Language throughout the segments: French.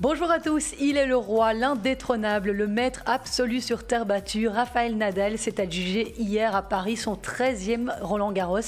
Bonjour à tous, il est le roi, l'indétrônable, le maître absolu sur terre battue. Raphaël Nadal s'est adjugé hier à Paris son 13e Roland Garros.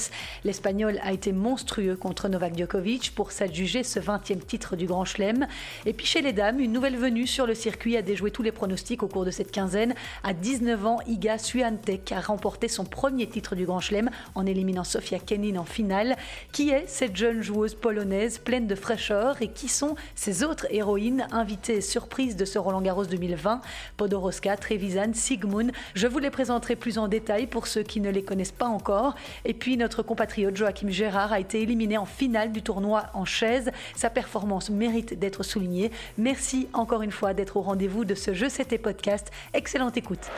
L'Espagnol a été monstrueux contre Novak Djokovic pour s'adjuger ce 20e titre du Grand Chelem. Et puis chez les dames, une nouvelle venue sur le circuit a déjoué tous les pronostics au cours de cette quinzaine. À 19 ans, Iga Swiatek a remporté son premier titre du Grand Chelem en éliminant Sofia Kenin en finale. Qui est cette jeune joueuse polonaise pleine de fraîcheur et qui sont ses autres héroïnes? Invité surprise de ce Roland Garros 2020, Podoroska, Trevisan, Sigmund. Je vous les présenterai plus en détail pour ceux qui ne les connaissent pas encore. Et puis notre compatriote Joachim Gérard a été éliminé en finale du tournoi en chaise. Sa performance mérite d'être soulignée. Merci encore une fois d'être au rendez-vous de ce jeu C'était podcast. Excellente écoute.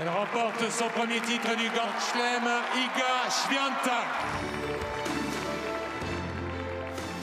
Elle remporte son premier titre du Grand Iga Swiatek.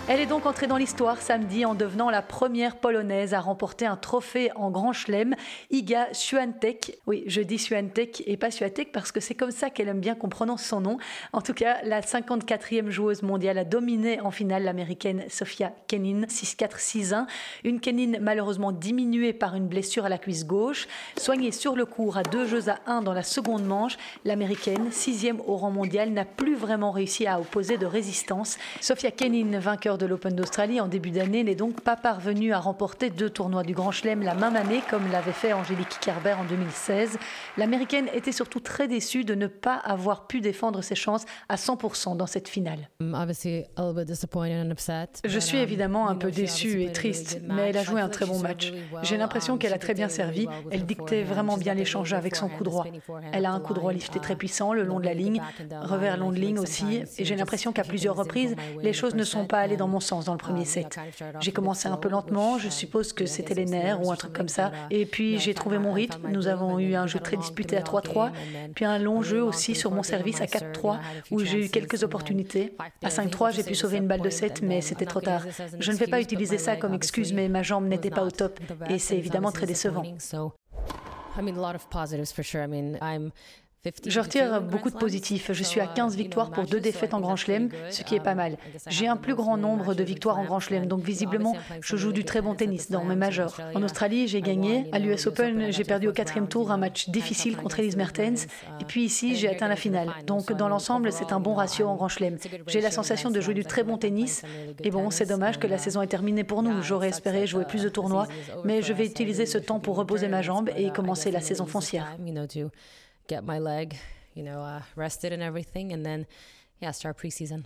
Elle est donc entrée dans l'histoire samedi en devenant la première polonaise à remporter un trophée en Grand Chelem, Iga Swiatek. Oui, je dis Swiatek et pas Swiatek parce que c'est comme ça qu'elle aime bien qu'on prononce son nom. En tout cas, la 54e joueuse mondiale a dominé en finale l'américaine Sofia Kenin 6-4-6-1. Une Kenin malheureusement diminuée par une blessure à la cuisse gauche. Soignée sur le cours à deux jeux à 1 dans la seconde manche, l'américaine, sixième au rang mondial, n'a plus vraiment réussi à opposer de résistance. Sofia Kenin, vainqueur de l'Open d'Australie en début d'année, n'est donc pas parvenue à remporter deux tournois du Grand Chelem la même année, comme l'avait fait Angélique Kerber en 2016. L'américaine était surtout très déçue de ne pas avoir pu défendre ses chances à 100% dans cette finale. Je suis évidemment un peu déçue et triste, mais elle a joué un très bon match. J'ai l'impression qu'elle a très bien servi. Elle dictait vraiment bien l'échange avec son coup droit. Elle a un coup droit lifté très puissant le long de la ligne, revers long de ligne aussi, et j'ai l'impression qu'à plusieurs reprises, les choses ne sont pas allées dans mon sens dans le premier set. J'ai commencé un peu lentement, je suppose que c'était les nerfs ou un truc comme ça. Et puis j'ai trouvé mon rythme. Nous avons eu un jeu très disputé à 3-3, puis un long jeu aussi sur mon service à 4-3 où j'ai eu quelques opportunités. À 5-3, j'ai pu sauver une balle de 7, mais c'était trop tard. Je ne vais pas utiliser ça comme excuse, mais ma jambe n'était pas au top et c'est évidemment très décevant. Je retire beaucoup de positifs. Je suis à 15 victoires pour deux défaites en Grand Chelem, ce qui est pas mal. J'ai un plus grand nombre de victoires en Grand Chelem, donc visiblement, je joue du très bon tennis dans mes majeurs. En Australie, j'ai gagné. À l'US Open, j'ai perdu au quatrième tour un match difficile contre Elise Mertens. Et puis ici, j'ai atteint la finale. Donc dans l'ensemble, c'est un bon ratio en Grand Chelem. J'ai la sensation de jouer du très bon tennis. Et bon, c'est dommage que la saison est terminée pour nous. J'aurais espéré jouer plus de tournois, mais je vais utiliser ce temps pour reposer ma jambe et commencer la saison foncière. Get my leg, you know, uh, rested and everything, and then yeah, start preseason.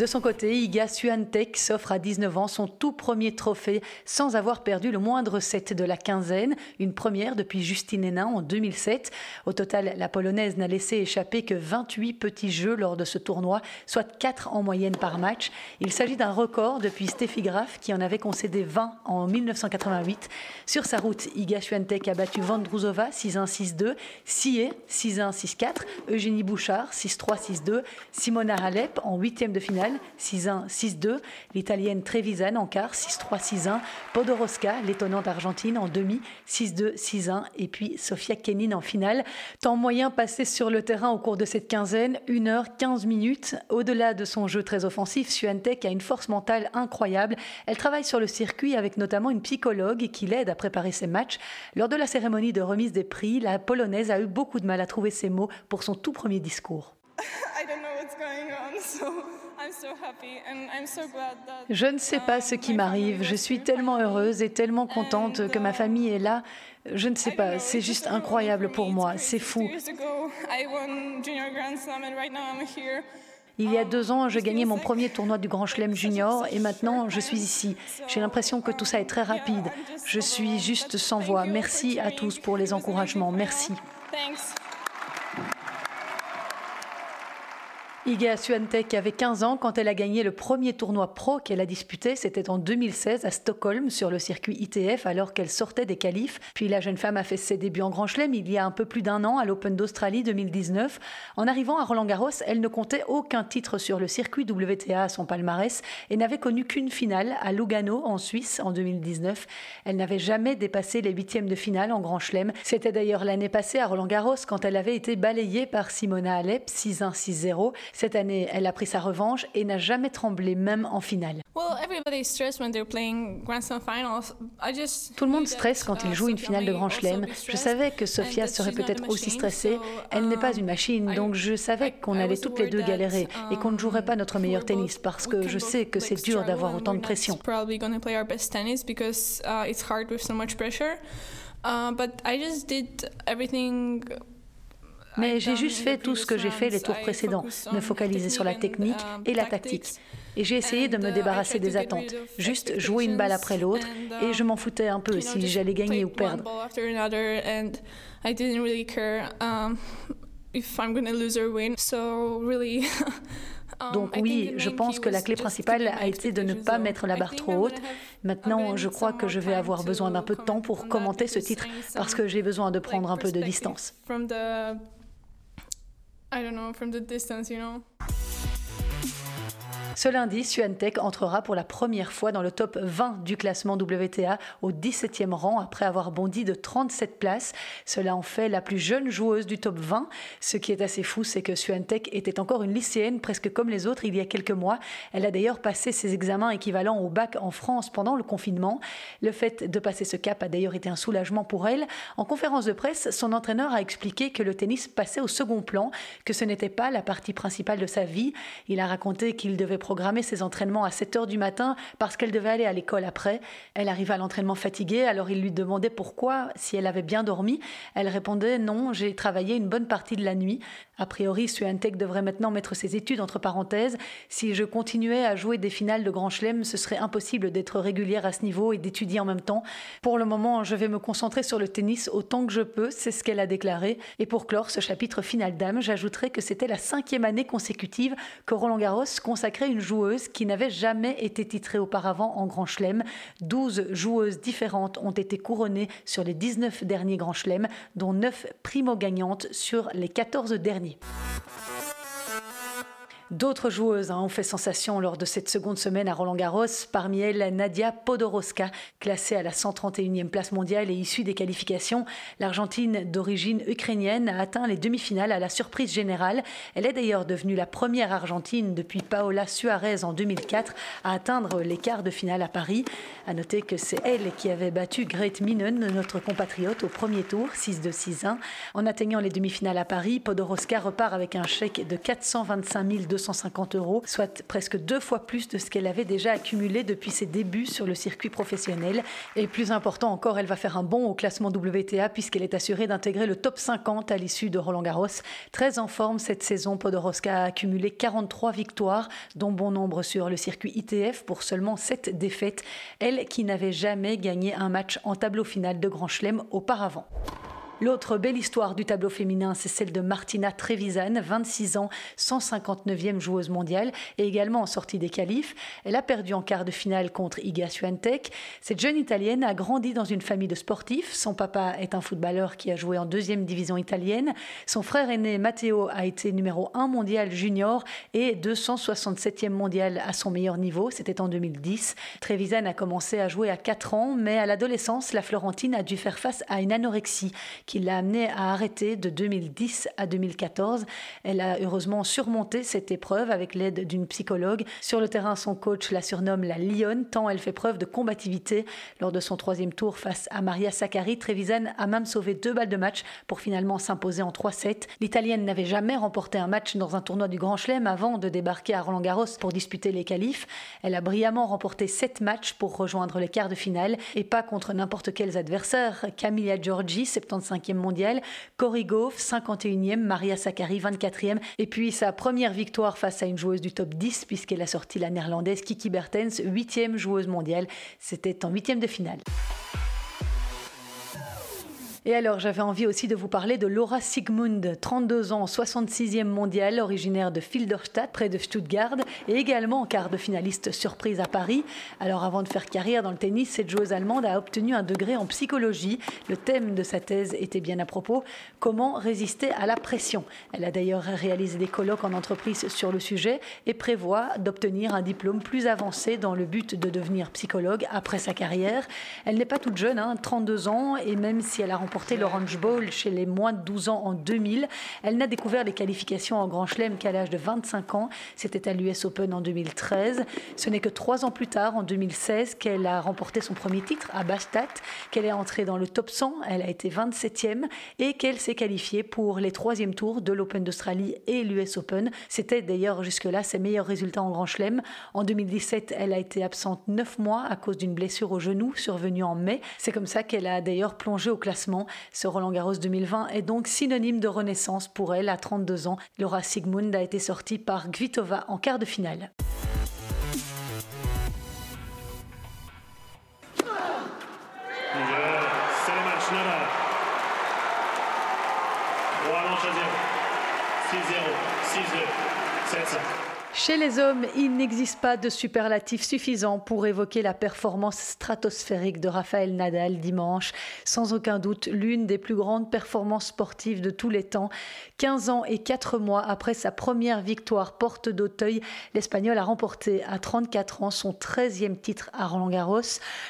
De son côté, Iga Swiatek s'offre à 19 ans son tout premier trophée sans avoir perdu le moindre set de la quinzaine, une première depuis Justine Hénin en 2007. Au total, la Polonaise n'a laissé échapper que 28 petits jeux lors de ce tournoi, soit 4 en moyenne par match. Il s'agit d'un record depuis Steffi Graf qui en avait concédé 20 en 1988. Sur sa route, Iga Swiatek a battu Vandruzova 6-1-6-2, Sie 6-1-6-4, Eugénie Bouchard 6-3-6-2, Simona Halep en huitième de finale 6-1, 6-2. L'italienne Trevisan en quart, 6-3, 6-1. Podoroska, l'étonnante argentine, en demi, 6-2, 6-1. Et puis Sofia Kenin en finale. Temps moyen passé sur le terrain au cours de cette quinzaine, 1 heure 15 minutes. Au-delà de son jeu très offensif, Suantec a une force mentale incroyable. Elle travaille sur le circuit avec notamment une psychologue qui l'aide à préparer ses matchs. Lors de la cérémonie de remise des prix, la Polonaise a eu beaucoup de mal à trouver ses mots pour son tout premier discours. Je ne sais pas ce qui m'arrive. Je suis tellement heureuse et tellement contente que ma famille est là. Je ne sais pas, c'est juste incroyable pour moi, c'est fou. Il y a deux ans, je gagnais mon premier tournoi du Grand Chelem Junior et maintenant je suis ici. J'ai l'impression que tout ça est très rapide. Je suis juste sans voix. Merci à tous pour les encouragements. Merci. Iga Swiatek avait 15 ans quand elle a gagné le premier tournoi pro qu'elle a disputé. C'était en 2016 à Stockholm sur le circuit ITF alors qu'elle sortait des qualifs. Puis la jeune femme a fait ses débuts en Grand Chelem il y a un peu plus d'un an à l'Open d'Australie 2019. En arrivant à Roland Garros, elle ne comptait aucun titre sur le circuit WTA à son palmarès et n'avait connu qu'une finale à Lugano en Suisse en 2019. Elle n'avait jamais dépassé les huitièmes de finale en Grand Chelem. C'était d'ailleurs l'année passée à Roland Garros quand elle avait été balayée par Simona Alep 6-1 6-0. Cette année, elle a pris sa revanche et n'a jamais tremblé, même en finale. Tout le monde stresse quand il joue une finale de Grand Chelem. Je savais que Sofia serait peut-être aussi stressée. Elle n'est pas une machine, donc je savais qu'on allait toutes les deux galérer et qu'on ne jouerait pas notre meilleur tennis parce que je sais que c'est dur d'avoir autant de pression. Mais j'ai juste fait tout ce que j'ai fait les tours précédents, me focaliser sur la technique et la tactique. Et j'ai essayé de me débarrasser des attentes, juste jouer une balle après l'autre, et je m'en foutais un peu si j'allais gagner ou perdre. Donc oui, je pense que la clé principale a été de ne pas mettre la barre trop haute. Maintenant, je crois que je vais avoir besoin d'un peu de temps pour commenter ce titre parce que j'ai besoin de prendre un peu de distance. I don't know, from the distance, you know. Ce lundi, Suantec entrera pour la première fois dans le top 20 du classement WTA au 17e rang après avoir bondi de 37 places. Cela en fait la plus jeune joueuse du top 20. Ce qui est assez fou, c'est que Suantec était encore une lycéenne presque comme les autres il y a quelques mois. Elle a d'ailleurs passé ses examens équivalents au bac en France pendant le confinement. Le fait de passer ce cap a d'ailleurs été un soulagement pour elle. En conférence de presse, son entraîneur a expliqué que le tennis passait au second plan, que ce n'était pas la partie principale de sa vie. Il a raconté qu'il devait programmer ses entraînements à 7 heures du matin parce qu'elle devait aller à l'école après. Elle arriva à l'entraînement fatiguée, alors il lui demandait pourquoi, si elle avait bien dormi. Elle répondait non, j'ai travaillé une bonne partie de la nuit. A priori, Suantec devrait maintenant mettre ses études entre parenthèses. Si je continuais à jouer des finales de Grand Chelem, ce serait impossible d'être régulière à ce niveau et d'étudier en même temps. Pour le moment, je vais me concentrer sur le tennis autant que je peux, c'est ce qu'elle a déclaré. Et pour clore ce chapitre final d'âme, j'ajouterai que c'était la cinquième année consécutive que Roland Garros consacrait une joueuse qui n'avait jamais été titrée auparavant en Grand Chelem. 12 joueuses différentes ont été couronnées sur les 19 derniers Grand Chelem, dont 9 primo-gagnantes sur les 14 derniers. Bye. D'autres joueuses hein, ont fait sensation lors de cette seconde semaine à Roland Garros, parmi elles Nadia Podoroska, classée à la 131e place mondiale et issue des qualifications. L'Argentine d'origine ukrainienne a atteint les demi-finales à la surprise générale. Elle est d'ailleurs devenue la première Argentine depuis Paola Suarez en 2004 à atteindre les quarts de finale à Paris. À noter que c'est elle qui avait battu Grete Minen, notre compatriote, au premier tour, 6-2-6-1. En atteignant les demi-finales à Paris, Podoroska repart avec un chèque de 425 200 250 euros, soit presque deux fois plus de ce qu'elle avait déjà accumulé depuis ses débuts sur le circuit professionnel. Et plus important encore, elle va faire un bond au classement WTA puisqu'elle est assurée d'intégrer le top 50 à l'issue de Roland Garros. Très en forme cette saison, Podoroska a accumulé 43 victoires, dont bon nombre sur le circuit ITF pour seulement 7 défaites. Elle qui n'avait jamais gagné un match en tableau final de Grand Chelem auparavant. L'autre belle histoire du tableau féminin, c'est celle de Martina Trevisan, 26 ans, 159e joueuse mondiale et également en sortie des qualifs. Elle a perdu en quart de finale contre Iga Swiatek. Cette jeune Italienne a grandi dans une famille de sportifs. Son papa est un footballeur qui a joué en deuxième division italienne. Son frère aîné Matteo a été numéro 1 mondial junior et 267e mondial à son meilleur niveau. C'était en 2010. Trevisan a commencé à jouer à 4 ans, mais à l'adolescence, la Florentine a dû faire face à une anorexie qui l'a amenée à arrêter de 2010 à 2014. Elle a heureusement surmonté cette épreuve avec l'aide d'une psychologue. Sur le terrain, son coach la surnomme la lionne, tant elle fait preuve de combativité. Lors de son troisième tour face à Maria Sakkari, Trevisan a même sauvé deux balles de match pour finalement s'imposer en 3-7. L'Italienne n'avait jamais remporté un match dans un tournoi du Grand Chelem avant de débarquer à Roland Garros pour disputer les qualifs. Elle a brillamment remporté sept matchs pour rejoindre les quarts de finale et pas contre n'importe quels adversaires. Camilla Giorgi, 75 e mondial, Cory Gauff, 51e, Maria Sakkari, 24e, et puis sa première victoire face à une joueuse du top 10, puisqu'elle a sorti la néerlandaise Kiki Bertens, 8e joueuse mondiale. C'était en 8e de finale. Et alors, j'avais envie aussi de vous parler de Laura Sigmund, 32 ans, 66e mondiale, originaire de Filderstadt, près de Stuttgart, et également en quart de finaliste surprise à Paris. Alors, avant de faire carrière dans le tennis, cette joueuse allemande a obtenu un degré en psychologie. Le thème de sa thèse était bien à propos comment résister à la pression. Elle a d'ailleurs réalisé des colloques en entreprise sur le sujet et prévoit d'obtenir un diplôme plus avancé dans le but de devenir psychologue après sa carrière. Elle n'est pas toute jeune, hein, 32 ans, et même si elle a l'Orange Bowl chez les moins de 12 ans en 2000. Elle n'a découvert les qualifications en Grand Chelem qu'à l'âge de 25 ans. C'était à l'US Open en 2013. Ce n'est que trois ans plus tard, en 2016, qu'elle a remporté son premier titre à Bastat, qu'elle est entrée dans le top 100. Elle a été 27e et qu'elle s'est qualifiée pour les troisièmes tours de l'Open d'Australie et l'US Open. C'était d'ailleurs jusque-là ses meilleurs résultats en Grand Chelem. En 2017, elle a été absente 9 mois à cause d'une blessure au genou survenue en mai. C'est comme ça qu'elle a d'ailleurs plongé au classement ce Roland Garros 2020 est donc synonyme de renaissance pour elle à 32 ans. Laura Sigmund a été sortie par Gvitova en quart de finale. Chez les hommes, il n'existe pas de superlatif suffisant pour évoquer la performance stratosphérique de Rafael Nadal dimanche. Sans aucun doute, l'une des plus grandes performances sportives de tous les temps. 15 ans et 4 mois après sa première victoire porte d'Auteuil, l'Espagnol a remporté à 34 ans son 13e titre à Roland-Garros.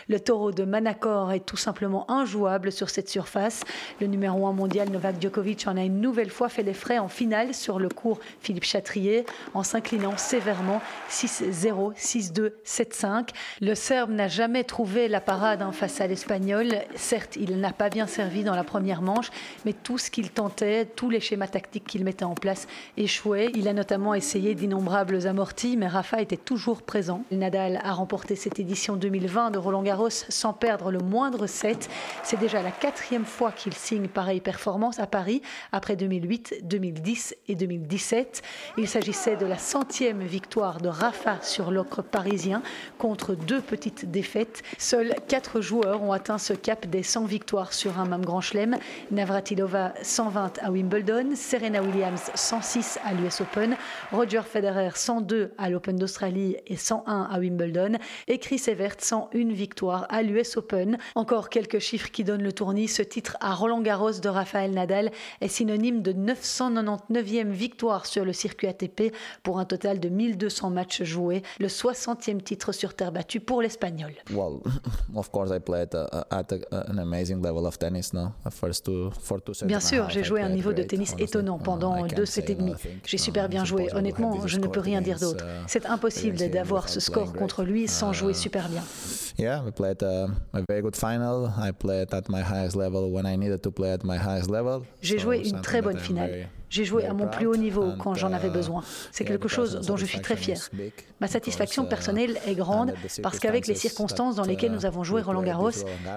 Le taureau de Manacor est tout simplement injouable sur cette surface. Le numéro 1 mondial Novak Djokovic en a une nouvelle fois fait les frais en finale sur le cours Philippe Chatrier en s'inclinant sévèrement 6-0, 6-2, 7-5. Le Serbe n'a jamais trouvé la parade en face à l'Espagnol. Certes, il n'a pas bien servi dans la première manche, mais tout ce qu'il tentait, tous les schémas tactiques qu'il mettait en place échouaient. Il a notamment essayé d'innombrables amortis, mais Rafa était toujours présent. Nadal a remporté cette édition 2020 de Roland Garros sans perdre le moindre set. C'est déjà la quatrième fois qu'il signe pareille performance à Paris, après 2008, 2010 et 2017. Il s'agissait de la centième victoire de Rafa sur l'ocre parisien contre deux petites défaites. Seuls quatre joueurs ont atteint ce cap des 100 victoires sur un même grand chelem. Navratilova 120 à Wimbledon, Serena Williams 106 à l'US Open, Roger Federer 102 à l'Open d'Australie et 101 à Wimbledon et Chris Evert 101 victoires à l'US Open. Encore quelques chiffres qui donnent le tournis. Ce titre à Roland Garros de Rafael Nadal est synonyme de 999e victoire sur le circuit ATP pour un total de 1200 matchs joués, le 60e titre sur terre battue pour l'Espagnol. Bien sûr, j'ai joué un niveau de tennis étonnant pendant deux sets et demi. J'ai super bien joué. Honnêtement, je ne peux rien dire d'autre. Uh, C'est impossible d'avoir ce score contre lui sans jouer uh, super bien. Yeah, we played a, a very good final. I played at my highest level when I needed to play at my highest level. J'ai joué une très bonne finale. J'ai joué à mon plus haut niveau quand j'en avais uh, besoin. C'est quelque chose dont je suis très fier. Ma satisfaction uh, personnelle est grande parce qu'avec les circonstances dans lesquelles nous avons joué Roland Garros,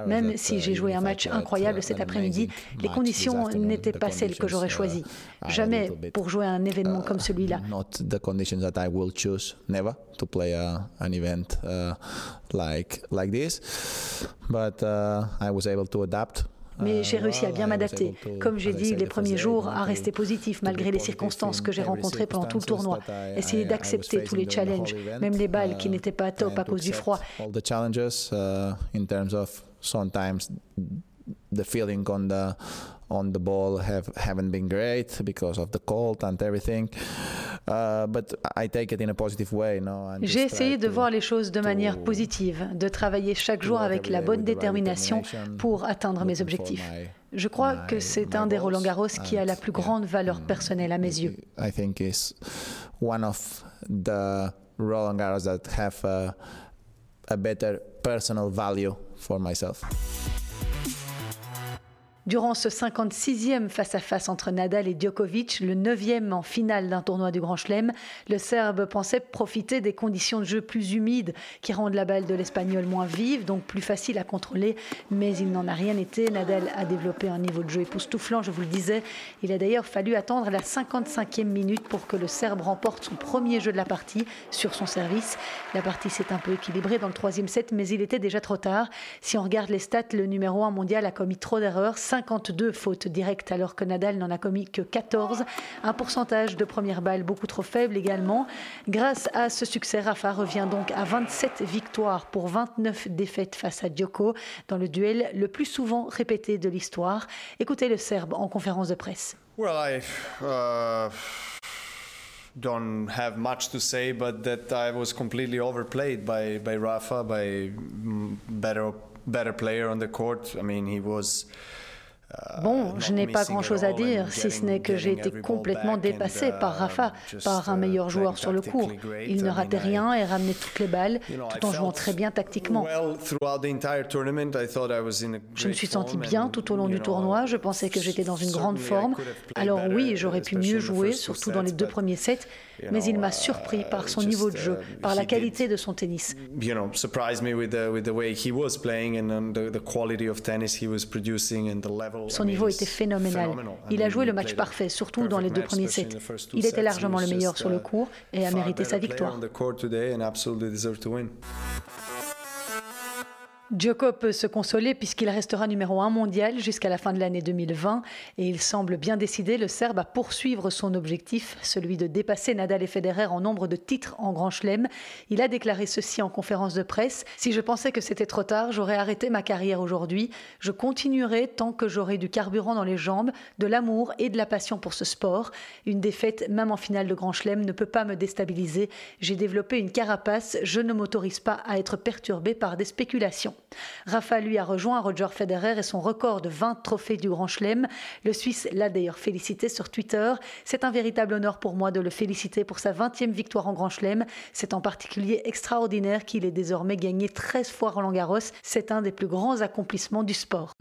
même si j'ai joué un match incroyable cet après-midi, les conditions n'étaient pas celles que j'aurais choisies. Jamais pour jouer à un événement comme celui-là. an event uh, like like this but uh, I was able to adapt mais j'ai réussi à bien m'adapter. Comme j'ai dit les premiers jours, à rester positif malgré les circonstances que j'ai rencontrées pendant tout le tournoi. Essayer d'accepter tous les challenges, même les balles qui n'étaient pas top à cause du froid. The feeling on the on the ball have haven't been great because of the cold and everything. Uh, but I take it in a positive way, no? J'ai essayé de voir les choses de manière positive, de travailler chaque jour avec la bonne détermination pour atteindre mes objectifs. Je crois que c'est un des Roland Garros qui a la plus grande valeur mm, personnelle à mes yeux. I think is one of the Roland Garros that have a, a better personal value for myself. Durant ce 56e face-à-face entre Nadal et Djokovic, le 9e en finale d'un tournoi du Grand Chelem, le Serbe pensait profiter des conditions de jeu plus humides qui rendent la balle de l'Espagnol moins vive, donc plus facile à contrôler, mais il n'en a rien été. Nadal a développé un niveau de jeu époustouflant, je vous le disais. Il a d'ailleurs fallu attendre la 55e minute pour que le Serbe remporte son premier jeu de la partie sur son service. La partie s'est un peu équilibrée dans le troisième set, mais il était déjà trop tard. Si on regarde les stats, le numéro 1 mondial a commis trop d'erreurs 52 fautes directes alors que Nadal n'en a commis que 14. Un pourcentage de première balle beaucoup trop faible également. Grâce à ce succès, Rafa revient donc à 27 victoires pour 29 défaites face à Djoko dans le duel le plus souvent répété de l'histoire. Écoutez le Serbe en conférence de presse. Well, I uh, don't have much to say, but that I was completely overplayed by, by Rafa, by mm, better better player on the court. I mean, he was. Bon, je n'ai pas grand-chose à dire, si ce n'est que j'ai été complètement dépassé par Rafa, par un meilleur joueur sur le court. Il ne ratait rien et ramenait toutes les balles, tout en jouant très bien tactiquement. Je me suis senti bien tout au long du tournoi, je pensais que j'étais dans une grande forme. Alors oui, j'aurais pu mieux jouer, surtout dans les deux premiers sets, mais il m'a surpris par son niveau de jeu, par la qualité de son tennis. Son niveau était phénoménal. Il a joué le match parfait, surtout dans les deux premiers sets. Il était largement le meilleur sur le court et a mérité sa victoire. Djoko peut se consoler puisqu'il restera numéro 1 mondial jusqu'à la fin de l'année 2020 et il semble bien décidé, le Serbe, à poursuivre son objectif, celui de dépasser Nadal et Federer en nombre de titres en Grand Chelem. Il a déclaré ceci en conférence de presse Si je pensais que c'était trop tard, j'aurais arrêté ma carrière aujourd'hui. Je continuerai tant que j'aurai du carburant dans les jambes, de l'amour et de la passion pour ce sport. Une défaite, même en finale de Grand Chelem, ne peut pas me déstabiliser. J'ai développé une carapace, je ne m'autorise pas à être perturbé par des spéculations. Rafa, lui, a rejoint Roger Federer et son record de 20 trophées du Grand Chelem. Le Suisse l'a d'ailleurs félicité sur Twitter. C'est un véritable honneur pour moi de le féliciter pour sa 20e victoire en Grand Chelem. C'est en particulier extraordinaire qu'il ait désormais gagné 13 fois Roland Garros. C'est un des plus grands accomplissements du sport.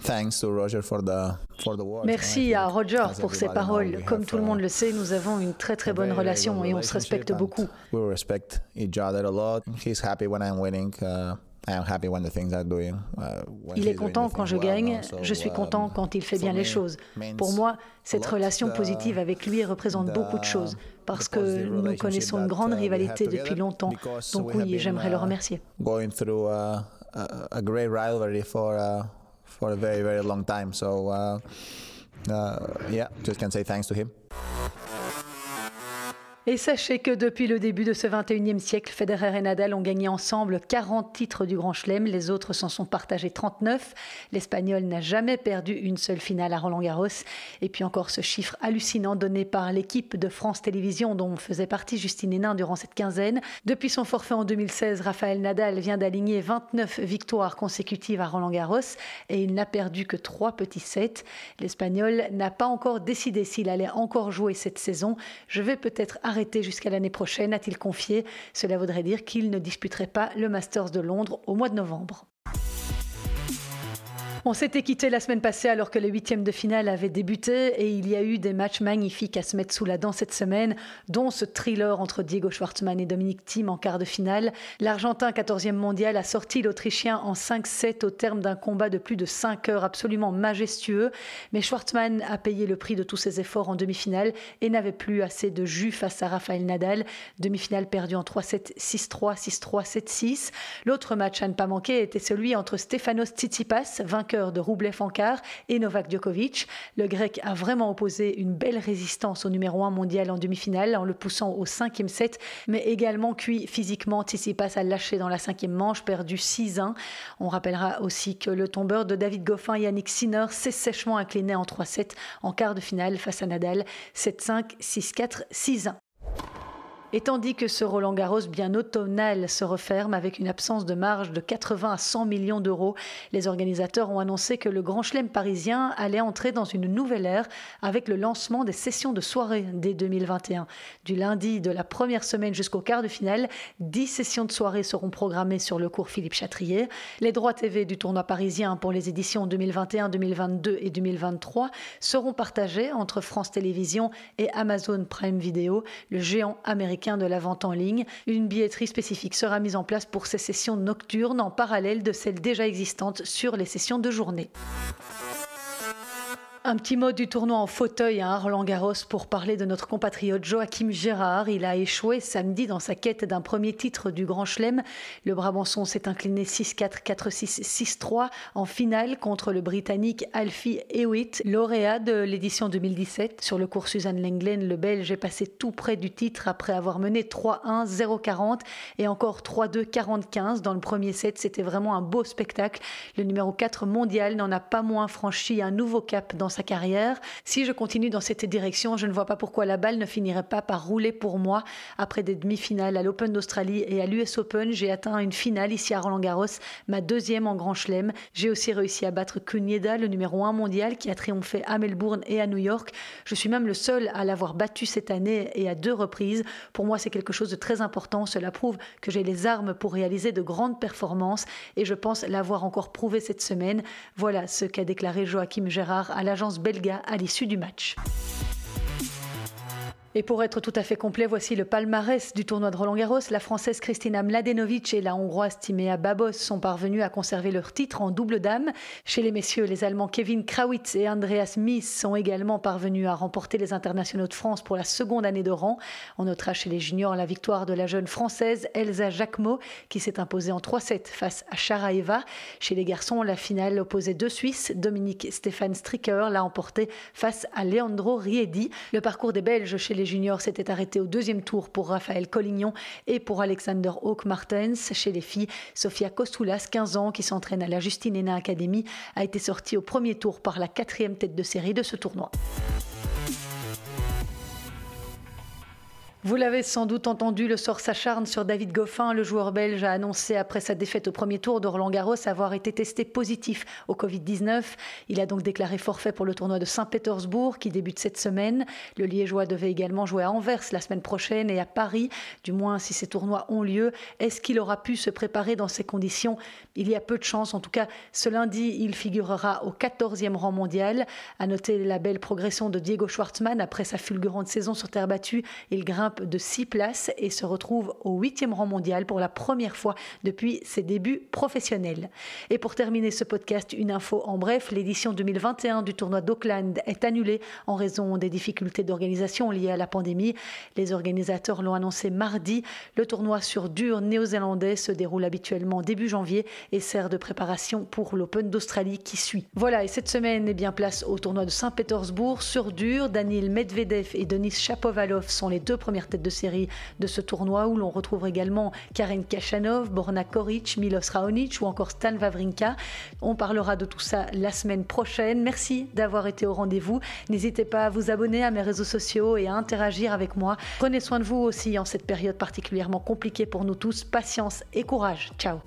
Merci à Roger pour ses paroles. Comme tout le monde le sait, nous avons une très très bonne relation et on se respecte beaucoup. Uh, il est content quand je gagne, je suis content um, quand il fait bien les choses. Pour moi, cette relation positive avec lui représente beaucoup de choses, parce que nous connaissons une grande uh, rivalité depuis longtemps. Donc oui, j'aimerais le uh, remercier. For, a very, very long time. So, yeah, just can say thanks to him. Et sachez que depuis le début de ce 21e siècle, Federer et Nadal ont gagné ensemble 40 titres du Grand Chelem. Les autres s'en sont partagés 39. L'Espagnol n'a jamais perdu une seule finale à Roland-Garros. Et puis encore ce chiffre hallucinant donné par l'équipe de France Télévisions dont faisait partie Justine Hénin durant cette quinzaine. Depuis son forfait en 2016, Raphaël Nadal vient d'aligner 29 victoires consécutives à Roland-Garros et il n'a perdu que trois petits sets. L'Espagnol n'a pas encore décidé s'il allait encore jouer cette saison. Je vais peut-être arrêté jusqu'à l'année prochaine, a-t-il confié. Cela voudrait dire qu'il ne disputerait pas le Masters de Londres au mois de novembre. On s'était quitté la semaine passée alors que les huitièmes de finale avaient débuté et il y a eu des matchs magnifiques à se mettre sous la dent cette semaine, dont ce thriller entre Diego Schwartzmann et Dominique Thiem en quart de finale. L'Argentin, 14e mondial, a sorti l'Autrichien en 5-7 au terme d'un combat de plus de 5 heures absolument majestueux. Mais Schwartzmann a payé le prix de tous ses efforts en demi-finale et n'avait plus assez de jus face à Rafael Nadal. Demi-finale perdue en 3-7, 6-3, 6-3, 7-6. L'autre match à ne pas manquer était celui entre Stefanos Tsitsipas, vainqueur de Roublev en et Novak Djokovic. Le grec a vraiment opposé une belle résistance au numéro 1 mondial en demi-finale en le poussant au cinquième set, mais également cuit physiquement. Tsitsipas a lâché dans la cinquième manche, perdu 6-1. On rappellera aussi que le tombeur de David Goffin, Yannick Sinner, s'est sèchement incliné en 3-7 en quart de finale face à Nadal, 7-5, 6-4, 6-1. Et tandis que ce Roland Garros bien automnal se referme avec une absence de marge de 80 à 100 millions d'euros, les organisateurs ont annoncé que le Grand Chelem parisien allait entrer dans une nouvelle ère avec le lancement des sessions de soirée dès 2021. Du lundi de la première semaine jusqu'au quart de finale, 10 sessions de soirée seront programmées sur le cours Philippe Chatrier. Les droits TV du tournoi parisien pour les éditions 2021, 2022 et 2023 seront partagés entre France Télévisions et Amazon Prime Video, le géant américain de la vente en ligne. Une billetterie spécifique sera mise en place pour ces sessions nocturnes en parallèle de celles déjà existantes sur les sessions de journée. Un petit mot du tournoi en fauteuil à Roland Garros pour parler de notre compatriote Joachim Gérard. Il a échoué samedi dans sa quête d'un premier titre du Grand Chelem. Le Brabançon s'est incliné 6-4, 4-6, 6-3 en finale contre le Britannique Alfie Hewitt, lauréat de l'édition 2017. Sur le cours Suzanne Lenglen, le Belge est passé tout près du titre après avoir mené 3-1, 0-40 et encore 3-2, 40-15 dans le premier set. C'était vraiment un beau spectacle. Le numéro 4 mondial n'en a pas moins franchi un nouveau cap dans sa carrière. Si je continue dans cette direction, je ne vois pas pourquoi la balle ne finirait pas par rouler pour moi. Après des demi-finales à l'Open d'Australie et à l'US Open, j'ai atteint une finale ici à Roland-Garros, ma deuxième en Grand Chelem. J'ai aussi réussi à battre Kunieda, le numéro 1 mondial, qui a triomphé à Melbourne et à New York. Je suis même le seul à l'avoir battu cette année et à deux reprises. Pour moi, c'est quelque chose de très important. Cela prouve que j'ai les armes pour réaliser de grandes performances et je pense l'avoir encore prouvé cette semaine. Voilà ce qu'a déclaré Joachim Gérard à l'agence belga à l'issue du match. Et pour être tout à fait complet, voici le palmarès du tournoi de Roland Garros. La Française Kristina Mladenovic et la Hongroise Timea Babos sont parvenus à conserver leur titre en double dame. Chez les messieurs, les Allemands Kevin Krawitz et Andreas Mies sont également parvenus à remporter les internationaux de France pour la seconde année de rang. On notera chez les juniors la victoire de la jeune Française Elsa Jacquemot qui s'est imposée en 3-7 face à Sharaeva. Chez les garçons, la finale opposait deux Suisses. Dominique Stéphane Stricker l'a emporté face à Leandro Riedi. Le parcours des Belges chez les juniors s'était arrêté au deuxième tour pour Raphaël Collignon et pour Alexander Hawk Martens. Chez les filles, Sofia Kostoulas, 15 ans, qui s'entraîne à la Justine Hénin Academy, a été sortie au premier tour par la quatrième tête de série de ce tournoi. Vous l'avez sans doute entendu, le sort s'acharne sur David Goffin. Le joueur belge a annoncé après sa défaite au premier tour de Roland Garros avoir été testé positif au Covid-19. Il a donc déclaré forfait pour le tournoi de Saint-Pétersbourg qui débute cette semaine. Le Liégeois devait également jouer à Anvers la semaine prochaine et à Paris, du moins si ces tournois ont lieu. Est-ce qu'il aura pu se préparer dans ces conditions? Il y a peu de chance. En tout cas, ce lundi, il figurera au 14e rang mondial. À noter la belle progression de Diego Schwartzmann après sa fulgurante saison sur terre battue. Il grimpe de 6 places et se retrouve au 8e rang mondial pour la première fois depuis ses débuts professionnels. Et pour terminer ce podcast, une info en bref, l'édition 2021 du tournoi d'Auckland est annulée en raison des difficultés d'organisation liées à la pandémie. Les organisateurs l'ont annoncé mardi. Le tournoi sur dur néo-zélandais se déroule habituellement début janvier et sert de préparation pour l'Open d'Australie qui suit. Voilà, et cette semaine, est bien place au tournoi de Saint-Pétersbourg sur dur. Daniel Medvedev et Denis Shapovalov sont les deux premières tête de série de ce tournoi où l'on retrouve également Karen Kachanov, Borna Koric, Milos Raonic ou encore Stan Wawrinka. On parlera de tout ça la semaine prochaine. Merci d'avoir été au rendez-vous. N'hésitez pas à vous abonner à mes réseaux sociaux et à interagir avec moi. Prenez soin de vous aussi en cette période particulièrement compliquée pour nous tous. Patience et courage. Ciao.